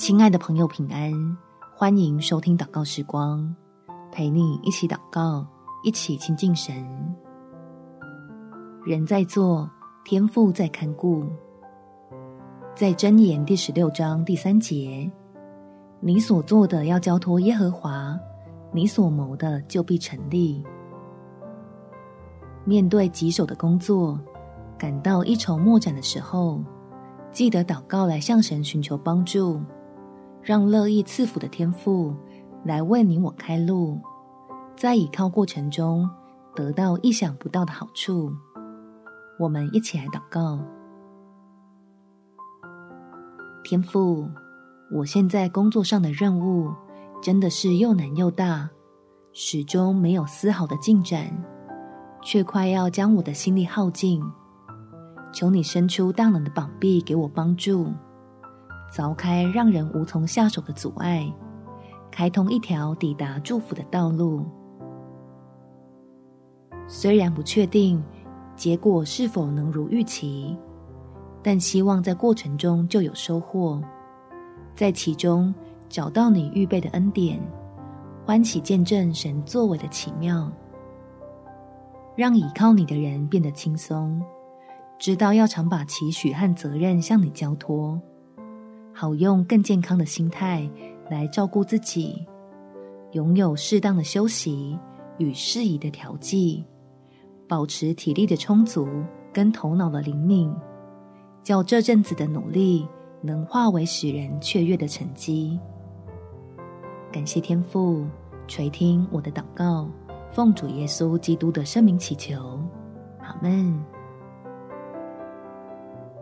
亲爱的朋友，平安！欢迎收听祷告时光，陪你一起祷告，一起亲近神。人在做，天父在看顾。在箴言第十六章第三节，你所做的要交托耶和华，你所谋的就必成立。面对棘手的工作，感到一筹莫展的时候，记得祷告来向神寻求帮助，让乐意赐福的天赋来为你我开路，在倚靠过程中得到意想不到的好处。我们一起来祷告：天赋，我现在工作上的任务真的是又难又大，始终没有丝毫的进展，却快要将我的心力耗尽。求你伸出大能的膀臂给我帮助，凿开让人无从下手的阻碍，开通一条抵达祝福的道路。虽然不确定结果是否能如预期，但希望在过程中就有收获，在其中找到你预备的恩典，欢喜见证神作为的奇妙，让倚靠你的人变得轻松。知道要常把期许和责任向你交托，好用更健康的心态来照顾自己，拥有适当的休息与适宜的调剂，保持体力的充足跟头脑的灵敏，叫这阵子的努力能化为使人雀跃的成绩。感谢天父垂听我的祷告，奉主耶稣基督的圣名祈求，阿们。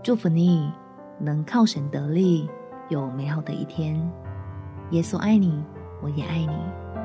祝福你能靠神得力，有美好的一天。耶稣爱你，我也爱你。